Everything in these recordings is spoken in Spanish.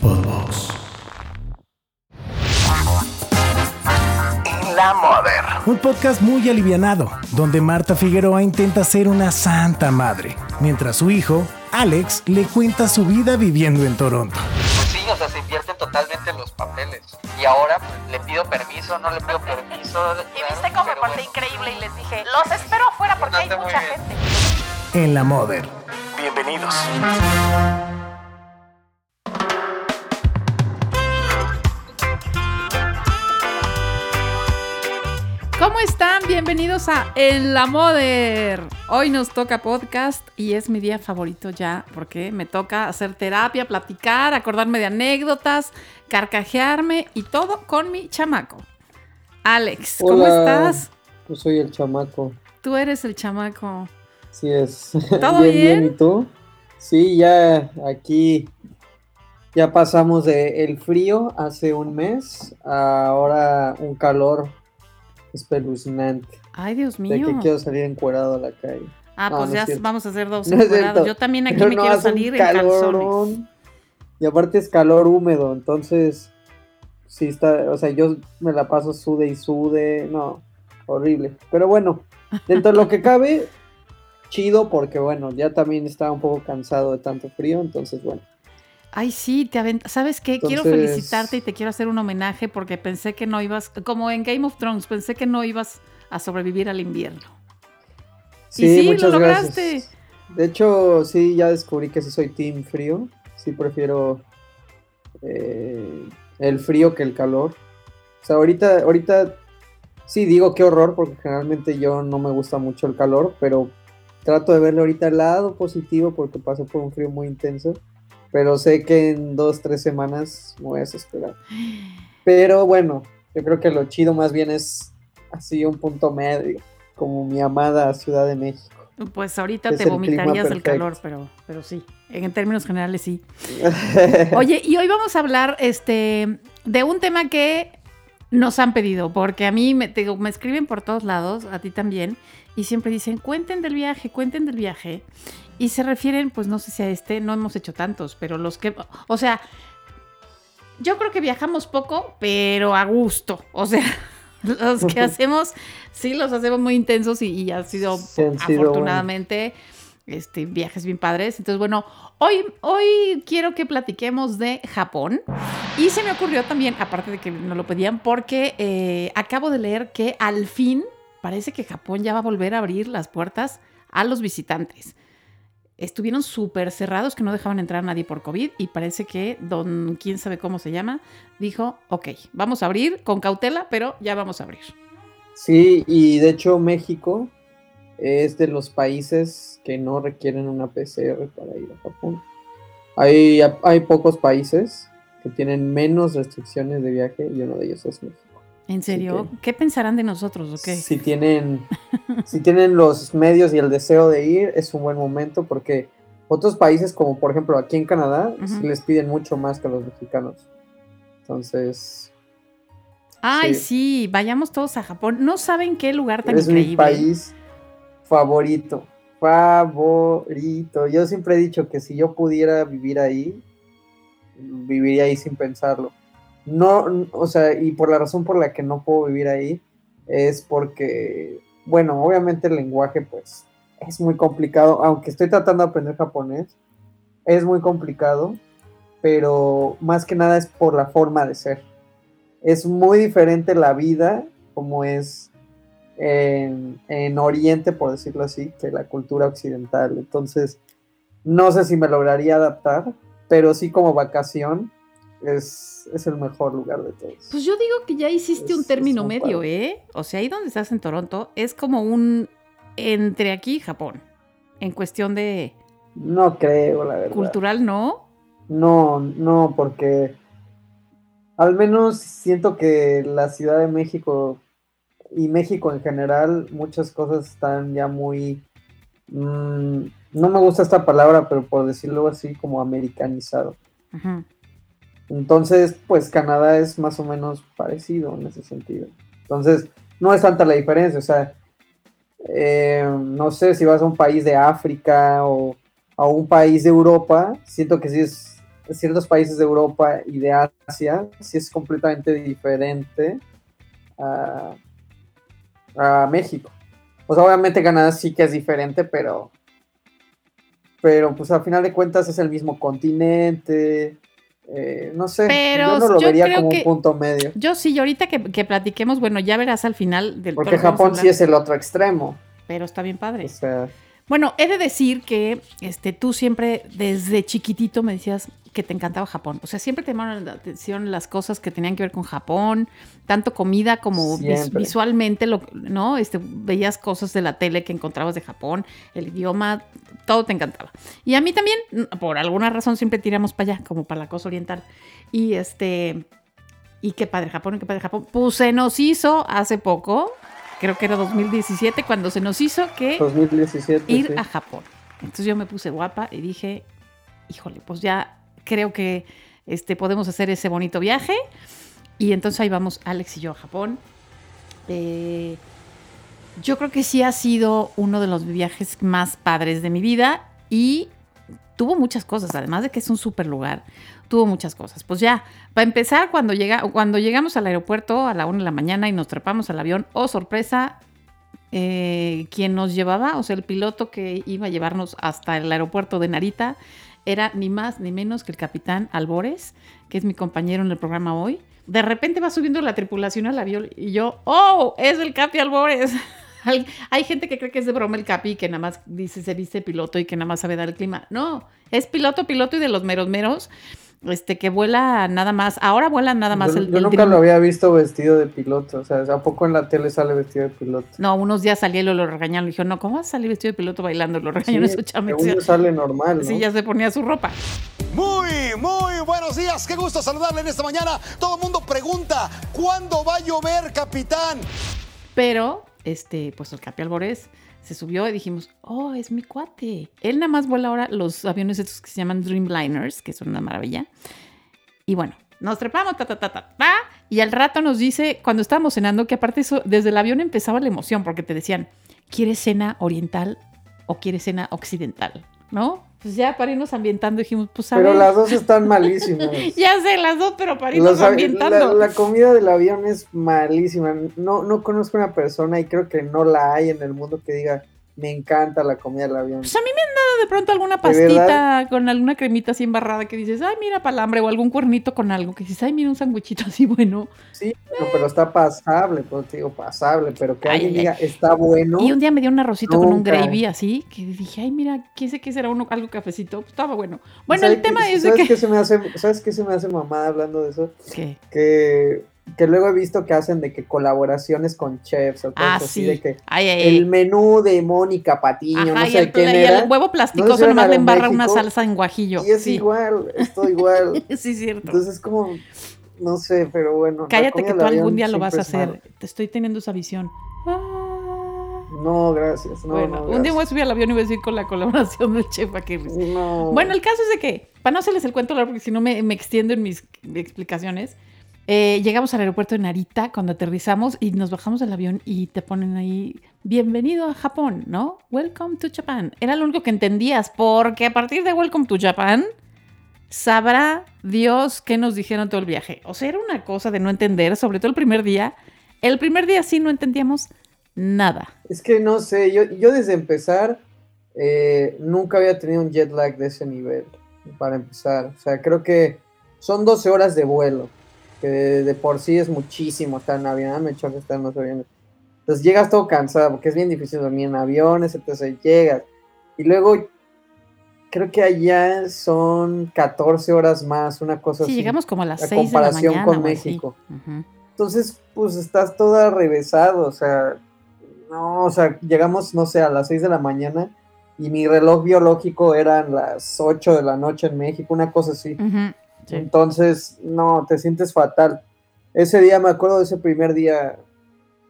Podbox. La Mother. Un podcast muy alivianado, donde Marta Figueroa intenta ser una santa madre, mientras su hijo, Alex, le cuenta su vida viviendo en Toronto. Pues sí, o sea, se invierten totalmente los papeles. Y ahora pues, le pido permiso, no le pido permiso. Y viste cómo me porté increíble y les dije, los espero afuera porque hay mucha gente. En la Mother. Bienvenidos. ¿Cómo están? Bienvenidos a En la Moder. Hoy nos toca podcast y es mi día favorito ya porque me toca hacer terapia, platicar, acordarme de anécdotas, carcajearme y todo con mi chamaco. Alex, ¿cómo Hola, estás? Yo soy el chamaco. Tú eres el chamaco. Sí es. ¿Todo bien? ¿Y tú? Sí, ya aquí ya pasamos de el frío hace un mes a ahora un calor espeluznante. Ay, Dios De mío. que quiero salir encuerado a la calle. Ah, No, pues no ya vamos a hacer dos encuerados. Yo también aquí Pero me quiero salir en calzones. Y aparte es calor húmedo, entonces sí está, o sea, yo me la paso sude y sude, no, horrible. Pero bueno, dentro de lo que cabe, chido porque bueno, ya también estaba un poco cansado de tanto frío, entonces bueno. Ay, sí, te avent... ¿Sabes qué? quiero felicitarte y te quiero hacer un homenaje porque pensé que no ibas, como en Game of Thrones, pensé que no ibas a sobrevivir al invierno. Y sí, lo muchas lograste. gracias. De hecho, sí, ya descubrí que sí soy team frío, sí prefiero eh, el frío que el calor. O sea, ahorita, ahorita sí digo qué horror porque generalmente yo no me gusta mucho el calor, pero trato de verle ahorita el lado positivo porque pasé por un frío muy intenso. Pero sé que en dos, tres semanas me voy a desesperar. Pero bueno, yo creo que lo chido más bien es así un punto medio, como mi amada Ciudad de México. Pues ahorita Es te el vomitarías del calor, pero, pero sí, en términos generales sí. Oye, y hoy vamos a hablar este, de un tema que nos han pedido, porque a mí me, te digo, me escriben por todos lados, a ti también, y siempre dicen, cuenten del viaje, cuenten del viaje. Y se refieren, pues no sé si a este, no hemos hecho tantos, pero los que, o sea, yo creo que viajamos poco, pero a gusto. O sea, los que hacemos, sí los hacemos muy intensos y, y ha sido afortunadamente, este, viajes bien padres. Entonces, bueno, hoy, hoy quiero que platiquemos de Japón. Y se me ocurrió también, aparte de que nos lo pedían, porque eh, acabo de leer que al fin parece que Japón ya va a volver a abrir las puertas a los visitantes. Estuvieron súper cerrados que no dejaban entrar a nadie por COVID y parece que don, quién sabe cómo se llama, dijo, ok, vamos a abrir con cautela, pero ya vamos a abrir. Sí, y de hecho México es de los países que no requieren una PCR para ir a Japón. Hay, hay pocos países que tienen menos restricciones de viaje y uno de ellos es México. ¿En serio? que- ¿Qué pensarán de nosotros o qué? Si tienen, si tienen los medios y el deseo de ir, es un buen momento porque otros países, como por ejemplo aquí en Canadá, les piden mucho más que a los mexicanos. Entonces, Ay, sí. sí. vayamos todos a Japón. No saben qué lugar tan es increíble. mi país favorito. Favorito. Yo siempre he dicho que si yo pudiera vivir ahí, viviría ahí sin pensarlo. No, o sea, y por la razón por la que no puedo vivir ahí es porque, bueno, obviamente el lenguaje pues es muy complicado, aunque estoy tratando de aprender japonés, es muy complicado, pero más que nada es por la forma de ser. Es muy diferente la vida como es en, en Oriente, por decirlo así, que la cultura occidental. Entonces, no sé si me lograría adaptar, pero sí como vacación es, es el mejor lugar de todos. Pues yo digo que ya hiciste un término un medio, padre. ¿eh? O sea, ahí donde estás en Toronto es como un entre aquí y Japón. En cuestión de No creo, la verdad. cultural, ¿no? No, no, porque al menos siento que la Ciudad de México y México en general, muchas cosas están ya muy... mm, no me gusta esta palabra, pero por decirlo así, como americanizado. Entonces, pues Canadá es más o menos parecido en ese sentido. Entonces, no es tanta la diferencia. O sea, eh, no sé si vas a un país de África o a un país de Europa, siento que sí es ciertos países de Europa y de Asia, sí es completamente diferente a, a México. O sea, obviamente Canadá sí que es diferente, pero pero pues al final de cuentas es el mismo continente. eh, no sé, Pero yo no lo yo vería creo como que- un punto medio. Yo sí, y ahorita que, que platiquemos, bueno, ya verás al final del Porque Japón sí es el otro extremo. Pero está bien padre. O sea, Bueno, he de decir que este, tú siempre desde chiquitito me decías que te encantaba Japón. O sea, siempre te llamaron la atención las cosas que tenían que ver con Japón, tanto comida como vis- visualmente, lo, ¿no? Este, veías cosas de la tele que encontrabas de Japón, el idioma, todo te encantaba. Y a mí también, por alguna razón, siempre tiramos para allá, como para la cosa oriental. Y este, y qué padre Japón, y qué padre Japón. Pues se nos hizo hace poco, creo que era 2017, cuando se nos hizo que 2017. ir sí. a Japón. Entonces yo me puse guapa y dije, híjole, pues ya creo que este, podemos hacer ese bonito viaje. Y entonces ahí vamos Alex y yo a Japón. Eh, yo creo que sí ha sido uno de los viajes más padres de mi vida y tuvo muchas cosas, además de que es un súper lugar, tuvo muchas cosas. Pues ya, para empezar, cuando, llega, cuando llegamos al aeropuerto a la una de la mañana y nos trepamos al avión, oh sorpresa, eh, quien nos llevaba, o sea, el piloto que iba a llevarnos hasta el aeropuerto de Narita, era ni más ni menos que el capitán Albores, que es mi compañero en el programa hoy. De repente va subiendo la tripulación al avión y yo, ¡oh! Es el Capi Albores. Al- Hay gente que cree que es de broma el Capi, que nada más dice se viste piloto y que nada más sabe dar el clima. No, es piloto, piloto y de los meros meros, este, que vuela nada más. Ahora vuela nada más yo, el, yo el nunca Dream- lo había visto vestido de piloto. O sea, ¿a poco en la tele sale vestido de piloto? No, unos días salí y lo, lo regañaron. Le dijo, no, ¿cómo vas a salir vestido de piloto bailando? Lo Sí, regañaron según yo sale normal, ¿no? Sí, ya se ponía su ropa. Muy, muy buenos días. Qué gusto saludarle en esta mañana. Todo el mundo pregunta, ¿cuándo va a llover, capitán? Pero, este, pues el Capi Alborés se subió y dijimos, oh, es mi cuate. Él nada más vuela ahora los aviones estos que se llaman Dreamliners, que son una maravilla. Y bueno, nos trepamos, ta, ta, ta, ta, ta, y al rato nos dice, cuando estábamos cenando, que aparte eso, desde el avión empezaba la emoción, porque te decían, ¿quieres cena oriental o quieres cena occidental? ¿No? Pues ya para irnos ambientando dijimos, pues a Pero ver. las dos están malísimas. Ya sé, las dos, pero para irnos Los ambientando. la, la comida del avión es malísima. No, no conozco una persona y creo que no la hay en el mundo que diga me encanta la comida del avión. Pues a mí me han dado de pronto alguna ¿De pastita con alguna cremita así embarrada que dices, ay, mira palambre, o algún cuernito con algo, que dices, ay, mira un sandwichito así bueno. Sí, pero, pero está pasable, pues digo pasable, pero que Ay, alguien ay, diga está bueno. Y un día me dio un arrocito con un gravy así, que dije, ay, mira, ¿qué sé qué será uno, algo cafecito? Pues estaba bueno. Bueno, ¿Sabes el tema qué- es de ¿sabes que... qué se me hace, ¿Sabes qué se me hace mamada hablando de eso? ¿Qué? Que, que luego he visto que hacen de que colaboraciones con chefs o cosas Ah, así sí. de que Ay, ay, ay. el menú de Mónica Patiño, Ajá, no y, sé el, quién y era. el huevo No plasticoso sé si nomás le embarra una salsa en guajillo. Y es sí. igual, es todo igual. sí, cierto. Entonces es como, no sé, pero bueno. la Cállate que tú algún día lo vas a hacer. Te estoy teniendo esa visión. Ah. No, gracias. No, bueno, no, un día voy a subir al avión y voy a decir con la colaboración del chef aquí. No. Bueno, el caso es de que, para no hacerles el cuento largo, porque si no me, me extiendo en mis explicaciones, eh, llegamos al aeropuerto de Narita cuando aterrizamos y nos bajamos del avión y te ponen ahí, bienvenido a Japón, ¿no? Welcome to Japan. Era lo único que entendías, porque a partir de Welcome to Japan, sabrá Dios qué nos dijeron todo el viaje. O sea, era una cosa de no entender, sobre todo el primer día. El primer día sí no entendíamos nada. Es que no sé, yo, desde empezar eh, nunca había tenido un jet lag de ese nivel, para empezar. O sea, creo que son 12 horas de vuelo, que de, de por sí es muchísimo estar en avión, Ah, me choca estar en los aviones. Entonces llegas todo cansado, porque es bien difícil dormir en aviones, entonces llegas. Y luego, creo que allá son 14 horas más, una cosa Sí, así. llegamos como a las a 6 de la comparación mañana. con. México. Ujú. Entonces, pues estás toda revesado, o sea, no, o sea, llegamos, no sé, a las 6 de la mañana y mi reloj biológico eran las 8 de la noche en México, una cosa así. Ujú, Entonces, no, te sientes fatal. Ese día, me acuerdo de ese primer día,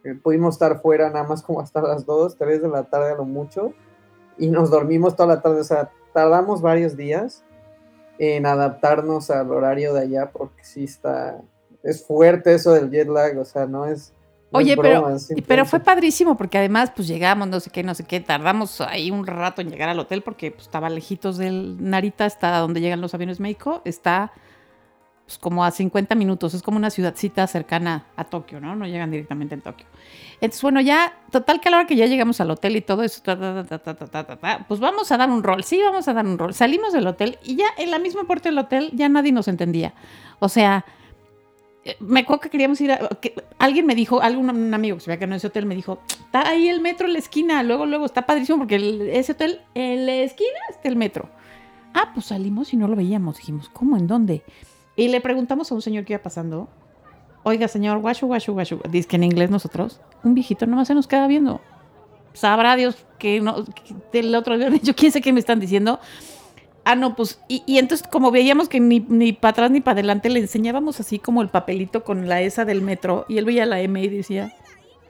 que pudimos estar fuera nada más como hasta las 2, 3 de la tarde a lo mucho, y nos dormimos toda la tarde, o sea, tardamos varios días en adaptarnos al horario de allá, porque sí está, es fuerte eso del jet lag, o sea, No es Oye, pero, pero fue padrísimo porque además pues llegamos, no sé qué, no sé qué, tardamos ahí un rato en llegar al hotel porque pues, estaba lejitos del Narita, está donde llegan los aviones México, está pues, como a 50 minutos, es como una ciudadcita cercana a Tokio, ¿no? No llegan directamente en Tokio. Entonces, bueno, ya, total que a la hora que ya llegamos al hotel y todo eso, pues vamos a dar un rol, sí, vamos a dar un rol. Salimos del hotel y ya en la misma puerta del hotel ya nadie nos entendía. O sea, me acuerdo que queríamos ir a. alguien me dijo, algún un amigo que se veía que no ese hotel me dijo: Está ahí el metro en la esquina. Luego, luego está padrísimo porque ese hotel en la esquina está el metro. Ah, pues salimos y no lo veíamos. Dijimos, ¿cómo? ¿En dónde? Y le preguntamos a un señor que iba pasando: Oiga, señor, guachu, guachu, guachu. Dice que en inglés nosotros. Un viejito nomás se nos queda viendo. Sabrá Dios que no. que el otro día, yo quién sé qué me están diciendo. Ah, no, pues, y, y entonces como veíamos que ni, ni para atrás ni para adelante le enseñábamos así como el papelito con la esa del metro y él veía la M y decía,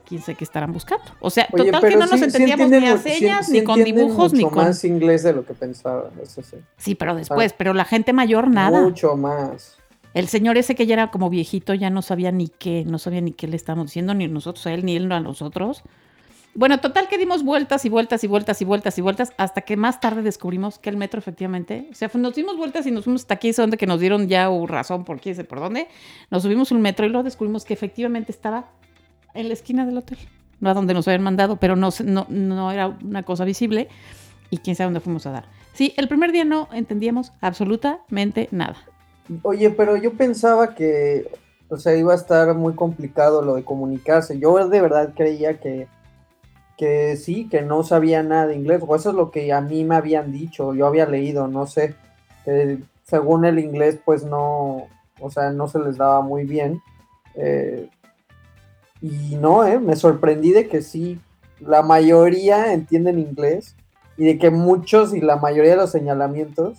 quién sé qué estarán buscando. O sea, Oye, total que no nos sí- entendíamos ni a señas, sí ni con dibujos, ni con... más inglés de lo que pensaba, eso sí. Sí, pero después, pero la gente mayor nada. Mucho más. El señor ese que ya era como viejito ya no sabía ni qué, no sabía ni qué le estábamos diciendo, ni nosotros a él, ni él a nosotros. Bueno, total que dimos vueltas y vueltas y vueltas y vueltas y vueltas hasta que más tarde descubrimos que el metro efectivamente, o sea, nos dimos vueltas y nos fuimos hasta aquí, donde que nos dieron ya uh, razón por quién sé por dónde. Nos subimos un metro y luego descubrimos que efectivamente estaba en la esquina del hotel, no a donde nos habían mandado, pero no, no, no era una cosa visible y quién sabe dónde fuimos a dar. Sí, el primer día no entendíamos absolutamente nada. Oye, pero yo pensaba que, o sea, iba a estar muy complicado lo de comunicarse. Yo de verdad creía que, que sí, que no sabía nada de inglés, o eso es lo que a mí me habían dicho, yo había leído, no sé, que según el inglés, pues no, o sea, no se les daba muy bien. eh, y no, eh, me sorprendí de que sí, la mayoría entienden inglés y de que muchos y la mayoría de los señalamientos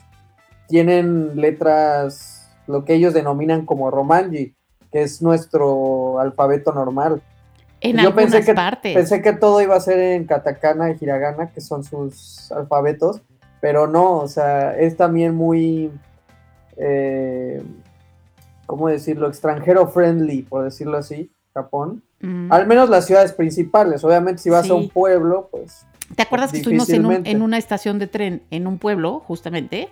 tienen letras, lo que ellos denominan como romanji, que es nuestro alfabeto normal. En Yo algunas pensé que, partes. pensé que todo iba a ser en katakana y hiragana, que son sus alfabetos, pero no, o sea, es también muy, eh, ¿cómo decirlo? Extranjero friendly, por decirlo así, Japón. Mm. Al menos las ciudades principales, obviamente si vas Sí. a un pueblo, pues... ¿Te acuerdas que estuvimos en, un- Difícilmente. en una estación de tren, en un pueblo, justamente?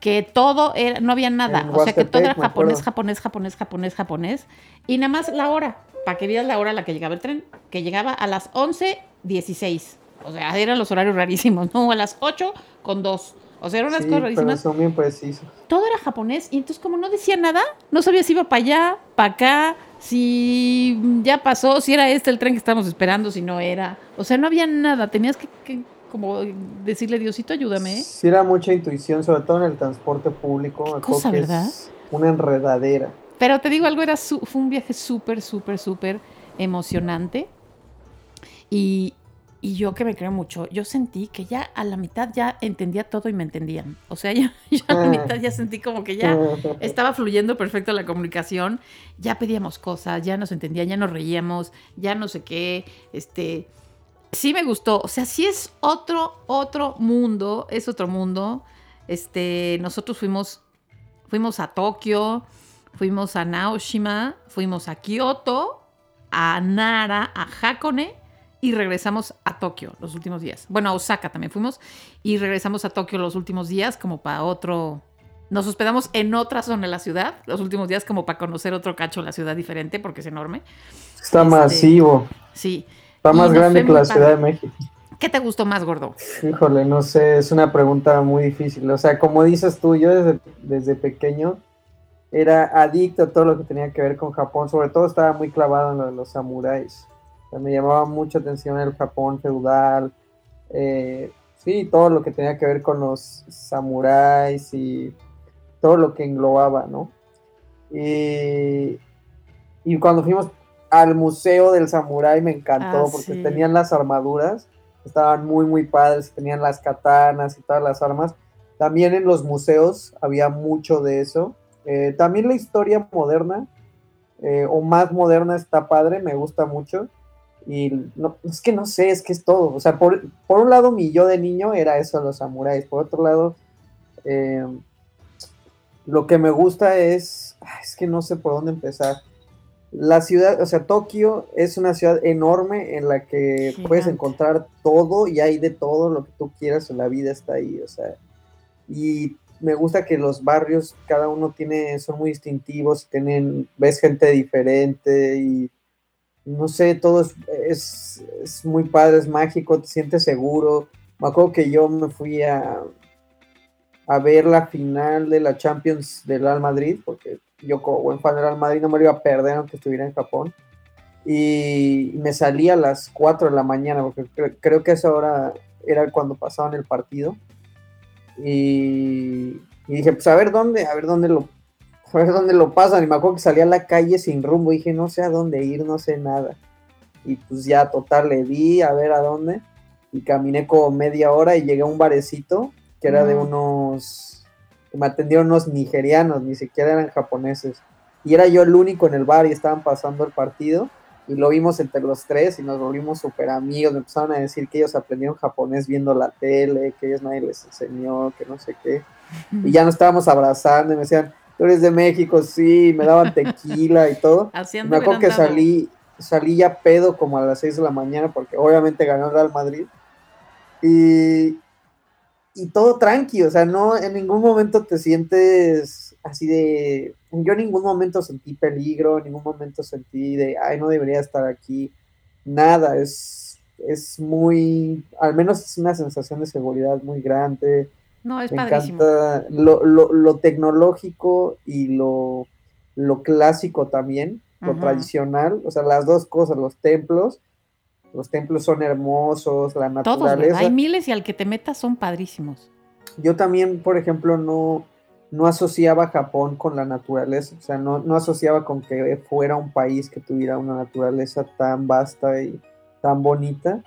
Que todo era, no había nada. En O sea, que todo era japonés, japonés, japonés, japonés, japonés. Y nada más la hora, para que vieras la hora a la que llegaba el tren, que llegaba a las 11.16. O sea, eran los horarios rarísimos, ¿no? A las 8 con 2. O sea, eran unas Sí, cosas pero rarísimas. son bien precisos. Todo era japonés y entonces como no decía nada, no sabía si iba para allá, para acá, si ya pasó, si era este el tren que estábamos esperando, si no era. O sea, no había nada. Tenías que, que como decirle, Diosito, ayúdame. ¿eh? Sí era mucha intuición, sobre todo en el transporte público. cosa, ¿verdad? Una enredadera. Pero te digo algo, era su- fue un viaje súper, súper, súper emocionante. Y, y yo que me creo mucho, yo sentí que ya a la mitad ya entendía todo y me entendían. O sea, ya, ya a la mitad ya sentí como que ya estaba fluyendo perfecto la comunicación. Ya pedíamos cosas, ya nos entendían, ya nos reíamos, ya no sé qué. Este, sí me gustó. O sea, sí es otro, otro mundo, es otro mundo. Este, nosotros fuimos, fuimos a Tokio, fuimos a Naoshima, fuimos a Kioto, a Nara, a Hakone y regresamos a Tokio los últimos días. Bueno, a Osaka también fuimos y regresamos a Tokio los últimos días como para otro... Nos hospedamos en otra zona de la ciudad los últimos días como para conocer otro cacho de la ciudad diferente porque es enorme. Está Este, masivo. Sí. Está más grande que la. Ciudad de México. ¿Qué te gustó más, gordo? Híjole, no sé, es una pregunta muy difícil. O sea, como dices tú, yo desde, desde pequeño era adicto a todo lo que tenía que ver con Japón. Sobre todo estaba muy clavado en lo de los samuráis. O sea, me llamaba mucha atención el Japón feudal. eh, sí, todo lo que tenía que ver con los samuráis y todo lo que englobaba, ¿no? Y, y cuando fuimos al museo del samurái me encantó Ah, porque sí. tenían las armaduras, estaban muy muy padres, tenían las katanas y todas las armas. También en los museos había mucho de eso. Eh, también la historia moderna eh, o más moderna está padre, me gusta mucho. Y no, es que no sé, es que es todo. O sea, por, por un lado mi yo de niño era eso, los samuráis. Por otro lado, eh, lo que me gusta es, es que no sé por dónde empezar. la ciudad, o sea, Tokio es una ciudad enorme en la que puedes encontrar todo y hay de todo lo que tú quieras en la vida está ahí, o sea, y me gusta que los barrios, cada uno tiene, son muy distintivos, tienen, ves gente diferente y no sé, todo es, es, es muy padre, es mágico, te sientes seguro. Me acuerdo que yo me fui a, a ver la final de la Champions del Real Madrid, porque yo como buen fan del Real Madrid no me lo iba a perder aunque estuviera en Japón. Y me salí a las 4 de la mañana, porque cre- creo que esa hora era cuando pasaban el partido. Y, y dije, pues a ver dónde, a ver dónde lo, a ver dónde lo pasan. Y me acuerdo que salí a la calle sin rumbo. Dije, no sé a dónde ir, no sé nada. Y pues ya, total, le di a ver a dónde. Y caminé como media hora y llegué a un barecito que era de unos. que me atendieron unos nigerianos, ni siquiera eran japoneses. Y era yo el único en el bar y estaban pasando el partido. Y lo vimos entre los tres y nos volvimos súper amigos. Me empezaron a decir que ellos aprendieron japonés viendo la tele, que ellos nadie les enseñó, que no sé qué. Y ya nos estábamos abrazando y me decían, tú eres de México, sí, me daban tequila y todo. Hacían Me acuerdo que andado. salí, salí ya pedo como a las 6 de la mañana porque obviamente ganó el Real Madrid. Y, y todo tranqui, o sea, no, en ningún momento te sientes así de, yo en ningún momento sentí peligro, en ningún momento sentí de, ay, no debería estar aquí, nada, es, es muy, al menos es una sensación de seguridad muy grande, No, es me padrísimo. encanta lo, lo, lo tecnológico y lo, lo clásico también, lo tradicional, o sea, las dos cosas, los templos, los templos son hermosos, la Todos, ¿verdad? naturaleza. Hay miles y al que te metas son padrísimos. Yo también, por ejemplo, no, no asociaba Japón con la naturaleza, o sea, no, no asociaba con que fuera un país que tuviera una naturaleza tan vasta y tan bonita,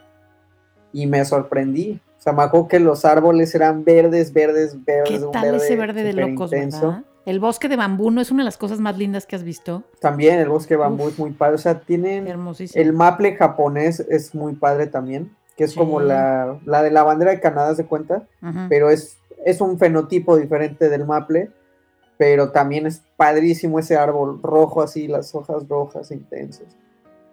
y me sorprendí. O sea, me acuerdo que los árboles eran verdes, verdes, verdes. ¿Qué un tal ese verde de locos, verdad? El bosque de bambú no es una de las cosas más lindas que has visto. También el bosque de bambú Uf. es muy padre, o sea, tienen Hermosísimo. el maple japonés es muy padre también, que es como la, la de la bandera de Canadá, se cuenta, pero es, es un fenotipo diferente del maple, pero también es padrísimo ese árbol rojo así, las hojas rojas intensas.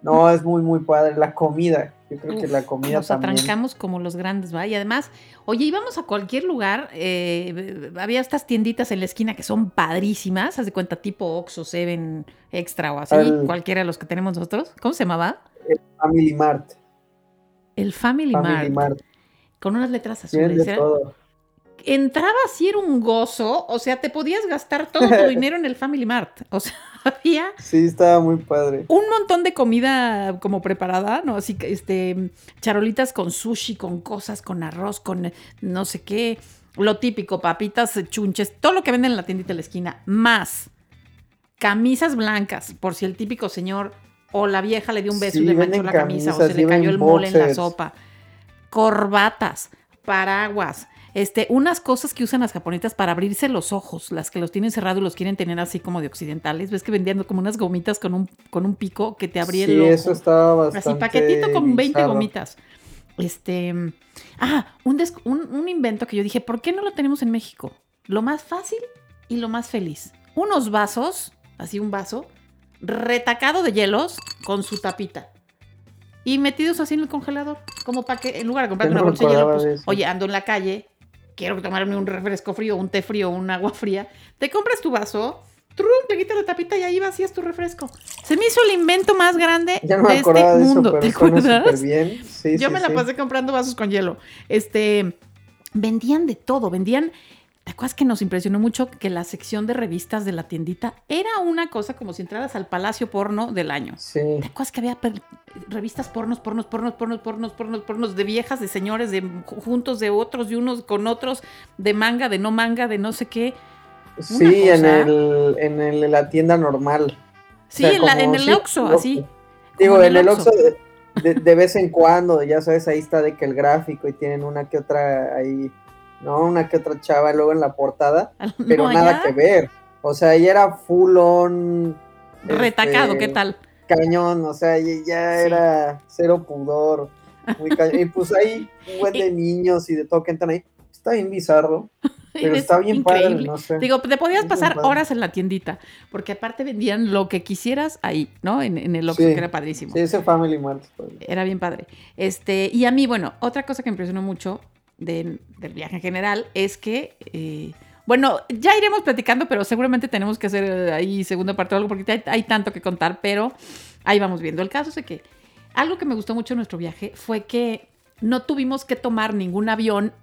No, es muy, muy padre. La comida, yo creo que la comida Nos también. atrancamos como los grandes, ¿va? Y además, oye, íbamos a cualquier lugar, eh, había estas tienditas en la esquina que son padrísimas, haz de cuenta, tipo Oxxo, Seven, Extra o así, Al- cualquiera de los que tenemos nosotros. ¿Cómo se llamaba? Family Mart. El Family, Family Mart, Mart. con unas letras azules. Era- todo. Entrabas y era un gozo, o sea, te podías gastar todo tu dinero en el Family Mart. O sea, había Sí, estaba muy padre. un montón de comida como preparada, ¿no? Así que, este, charolitas con sushi, con cosas, con arroz, con no sé qué, lo típico, papitas, chunches, todo lo que venden en la tiendita de la esquina, más camisas blancas, por si el típico señor o la vieja le dio un beso Sí, y le manchó la camisa o se le cayó el mole en la sopa, corbatas, paraguas. Este, unas cosas que usan las japonetas para abrirse los ojos, las que los tienen cerrados y los quieren tener así como de occidentales. Ves que vendían como unas gomitas con un, con un pico que te abría Sí, el ojo. eso estaba bastante Así, paquetito con 20 bizarro. gomitas. Este. Ah, un, des- un, un invento que yo dije, ¿por qué no lo tenemos en México? Lo más fácil y lo más feliz. Unos vasos, así un vaso, retacado de hielos con su tapita. Y metidos así en el congelador. Como para que, en lugar de comprarte Yo una bolsa de hielo, pues, eso. oye, ando en la calle, quiero tomarme un refresco frío, un té frío, un agua fría. Te compras tu vaso, trum, te quitas la tapita y ahí vacías tu refresco. Se me hizo el invento más grande Ya no me de este de mundo. ¿Te acuerdas? bien. Sí, Yo sí, me la sí. pasé comprando vasos con hielo. Este, vendían de todo, vendían. ¿Te acuerdas que nos impresionó mucho que la sección de revistas de la tiendita era una cosa como si entraras al palacio porno del año? Sí. ¿Te acuerdas que había revistas pornos, pornos, pornos, pornos, pornos, pornos, pornos, de viejas, de señores, de juntos, de otros, de unos con otros, de manga, de no manga, de no sé qué? Sí, en, el, en el- la tienda normal. Sí, O sea, en, la- en el Oxxo, así. Digo, en el Oxxo de, de- de vez en cuando, ya sabes, ahí está de que el gráfico y tienen una que otra ahí, ¿no? Una que otra chava luego en la portada, pero No, nada que ver. O sea, ya era full on. Retacado, este, ¿qué tal? Cañón, o sea, ya, ya Sí. era cero pudor. Muy cañón. Y pues ahí un buen de niños y de todo que entran ahí. Está bien bizarro. Pero Es está bien padre, increíble. no sé. Digo, te podías pasar padre. horas en la tiendita, porque aparte vendían lo que quisieras ahí, ¿no? En, en el Oxxo, Sí. que era padrísimo. Sí, ese Family Mart. pues. Era bien padre. Este, y a mí, bueno, otra cosa que me impresionó mucho de- del viaje en general es que, eh, bueno, ya iremos platicando, pero seguramente tenemos que hacer eh, ahí segunda parte o algo, porque hay, hay tanto que contar, pero ahí vamos viendo. El caso es que algo que me gustó mucho de nuestro viaje fue que no tuvimos que tomar ningún avión